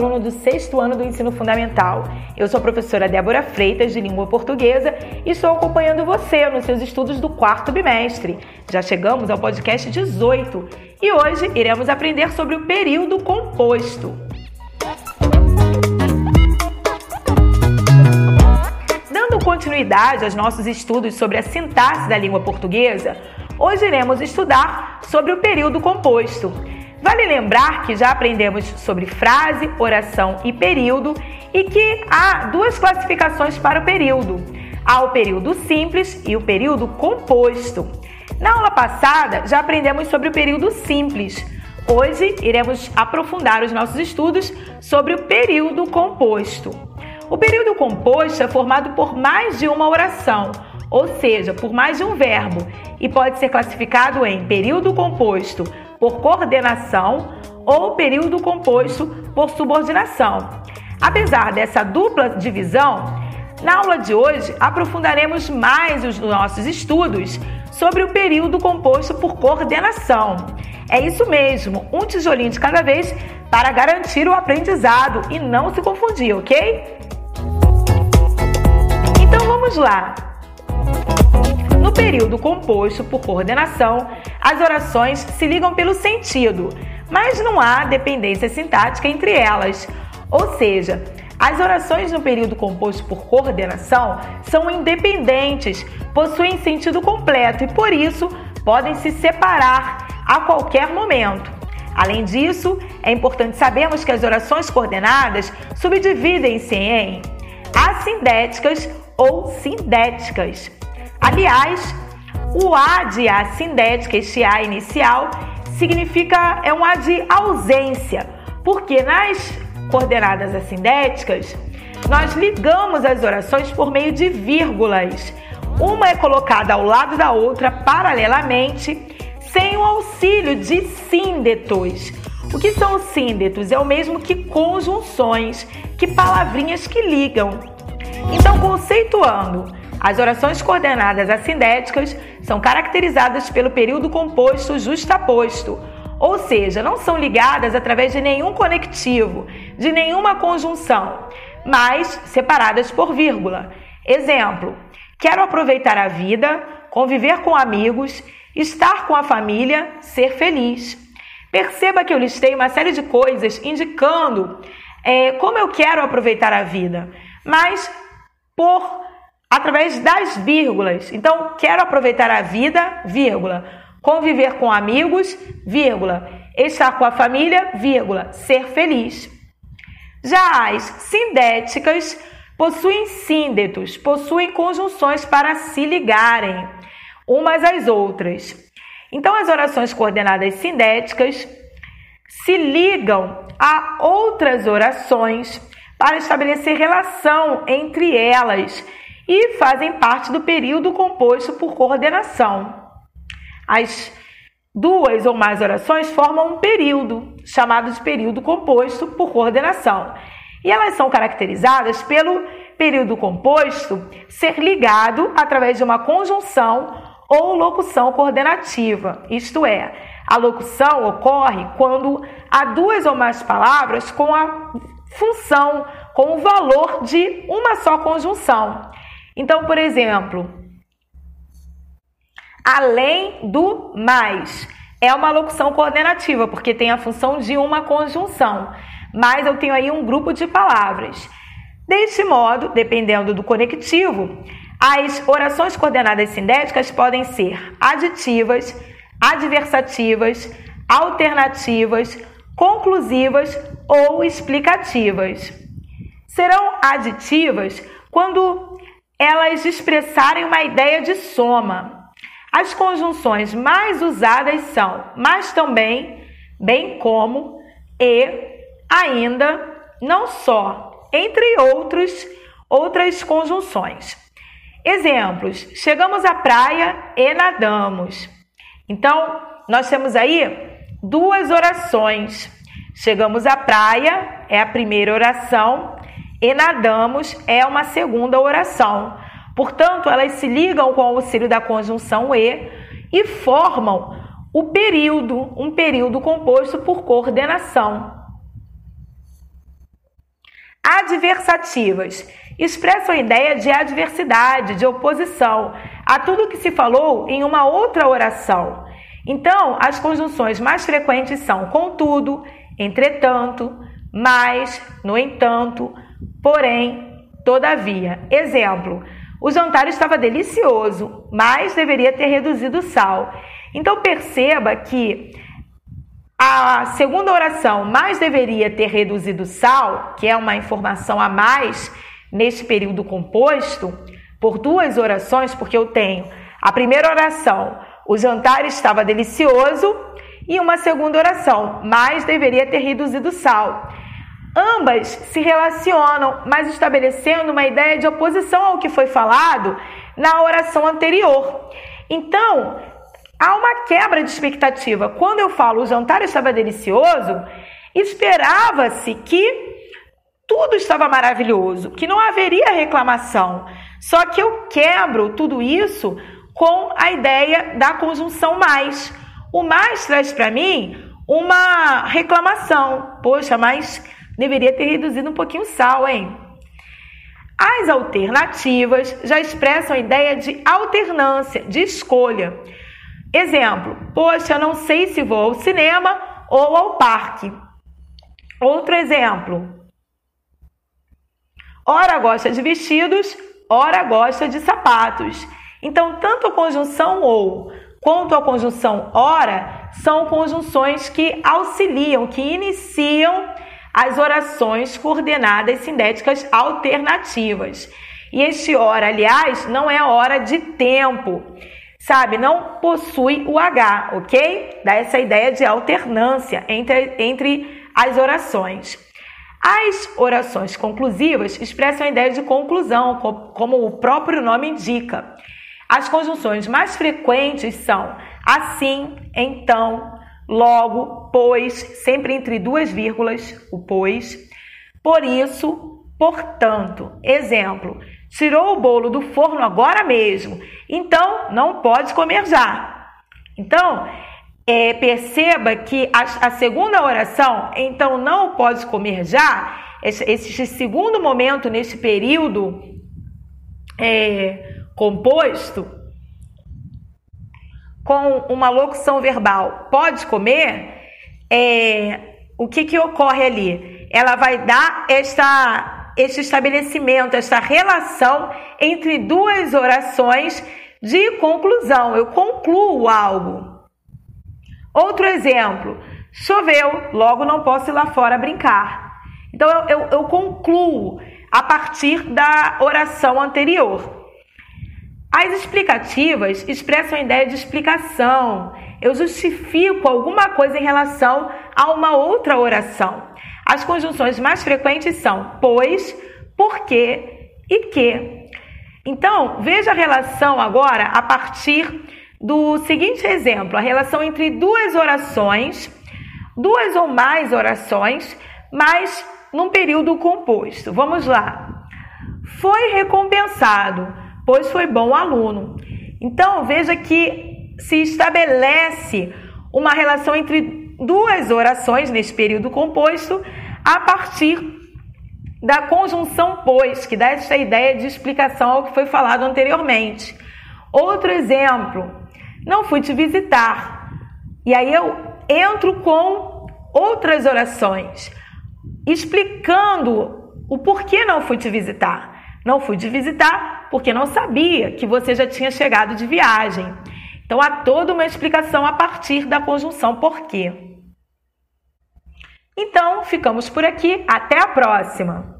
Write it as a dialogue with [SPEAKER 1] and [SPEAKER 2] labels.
[SPEAKER 1] aluno do sexto ano do ensino fundamental. Eu sou a professora Débora Freitas, de língua portuguesa, e estou acompanhando você nos seus estudos do quarto bimestre. Já chegamos ao podcast 18 e hoje iremos aprender sobre o período composto. Dando continuidade aos nossos estudos sobre a sintaxe da língua portuguesa, hoje iremos estudar sobre o período composto. Vale lembrar que já aprendemos sobre frase, oração e período e que há duas classificações para o período. Há o período simples e o período composto. Na aula passada já aprendemos sobre o período simples. Hoje iremos aprofundar os nossos estudos sobre o período composto. O período composto é formado por mais de uma oração, ou seja, por mais de um verbo, e pode ser classificado em período composto por coordenação ou período composto por subordinação. Apesar dessa dupla divisão, na aula de hoje aprofundaremos mais os nossos estudos sobre o período composto por coordenação. É isso mesmo, um tijolinho de cada vez para garantir o aprendizado e não se confundir, ok? Então vamos lá. No período composto por coordenação, as orações se ligam pelo sentido, mas não há dependência sintática entre elas. Ou seja, as orações no período composto por coordenação são independentes, possuem sentido completo e, por isso, podem se separar a qualquer momento. Além disso, é importante sabermos que as orações coordenadas subdividem-se em assindéticas ou sindéticas. Aliás, o A de assindética, este A inicial, significa é um A de ausência, porque nas coordenadas assindéticas nós ligamos as orações por meio de vírgulas. Uma é colocada ao lado da outra paralelamente, sem o auxílio de síndetos. O que são os síndetos? É o mesmo que conjunções, que palavrinhas que ligam. Então, conceituando, as orações coordenadas assindéticas são caracterizadas pelo período composto justaposto, ou seja, não são ligadas através de nenhum conectivo, de nenhuma conjunção, mas separadas por vírgula. Exemplo: quero aproveitar a vida, conviver com amigos, estar com a família, ser feliz. Perceba que eu listei uma série de coisas indicando é, como eu quero aproveitar a vida, mas por através das vírgulas. Então, quero aproveitar a vida, vírgula, conviver com amigos, vírgula, estar com a família, vírgula, ser feliz. Já as sindéticas possuem síndetos, possuem conjunções para se ligarem umas às outras. Então, as orações coordenadas sindéticas se ligam a outras orações para estabelecer relação entre elas e fazem parte do período composto por coordenação. As duas ou mais orações formam um período, chamado de período composto por coordenação. E elas são caracterizadas pelo período composto ser ligado através de uma conjunção ou locução coordenativa, isto é, a locução ocorre quando há duas ou mais palavras com a função, com o valor de uma só conjunção. Então, por exemplo, além do mais é uma locução coordenativa, porque tem a função de uma conjunção, mas eu tenho aí um grupo de palavras. Deste modo, dependendo do conectivo, as orações coordenadas sindéticas podem ser aditivas, adversativas, alternativas, conclusivas ou explicativas. Serão aditivas quando elas expressarem uma ideia de soma. As conjunções mais usadas são mas também, bem como, e, ainda, não só, entre outros, outras conjunções. Exemplos: chegamos à praia e nadamos. Então, nós temos aí duas orações. Chegamos à praia é a primeira oração e nadamos é uma segunda oração. Portanto, elas se ligam com o auxílio da conjunção e e formam o período, um período composto por coordenação. Adversativas expressam a ideia de adversidade, de oposição a tudo que se falou em uma outra oração. Então, as conjunções mais frequentes são contudo, entretanto, mas, no entanto, porém, todavia. Exemplo: o jantar estava delicioso, mas deveria ter reduzido o sal. Então perceba que a segunda oração, mais deveria ter reduzido o sal, que é uma informação a mais neste período composto, por duas orações, porque eu tenho a primeira oração, o jantar estava delicioso, e uma segunda oração, mais deveria ter reduzido o sal. Ambas se relacionam, mas estabelecendo uma ideia de oposição ao que foi falado na oração anterior. Então, há uma quebra de expectativa. Quando eu falo o jantar estava delicioso, esperava-se que tudo estava maravilhoso, que não haveria reclamação. Só que eu quebro tudo isso com a ideia da conjunção mais. O mais traz para mim uma reclamação. Poxa, mas deveria ter reduzido um pouquinho o sal, hein? As alternativas já expressam a ideia de alternância, de escolha. Exemplo: poxa, eu não sei se vou ao cinema ou ao parque. Outro exemplo: ora gosta de vestidos, ora gosta de sapatos. Então, tanto a conjunção ou quanto a conjunção ora são conjunções que auxiliam, que iniciam as orações coordenadas sindéticas alternativas. E este ora, aliás, não é hora de tempo, sabe? Não possui o H, ok? Dá essa ideia de alternância entre, entre as orações. As orações conclusivas expressam a ideia de conclusão, como o próprio nome indica. As conjunções mais frequentes são assim, então, logo, pois, sempre entre duas vírgulas, o pois. Por isso, portanto. Exemplo: tirou o bolo do forno agora mesmo, então não pode comer já. Então, é, perceba que a, a, segunda oração, então não pode comer já, esse, esse segundo momento nesse período é, composto, com uma locução verbal, pode comer, é, o que, que ocorre ali? Ela vai dar esta, este estabelecimento, esta relação entre duas orações de conclusão. Eu concluo algo. Outro exemplo: choveu, logo não posso ir lá fora brincar. Então eu, eu, eu concluo a partir da oração anterior. As explicativas expressam a ideia de explicação. Eu justifico alguma coisa em relação a uma outra oração. As conjunções mais frequentes são pois, porque e que. Então, veja a relação agora a partir do seguinte exemplo: a relação entre duas orações, duas ou mais orações, mas num período composto. Vamos lá. Foi recompensado, pois foi bom aluno. Então, veja que se estabelece uma relação entre duas orações nesse período composto a partir da conjunção pois, que dá essa ideia de explicação ao que foi falado anteriormente. Outro exemplo, não fui te visitar. E aí eu entro com outras orações, explicando o porquê não fui te visitar. Não fui te visitar porque não sabia que você já tinha chegado de viagem. Então há toda uma explicação a partir da conjunção porquê. Então, ficamos por aqui. Até a próxima!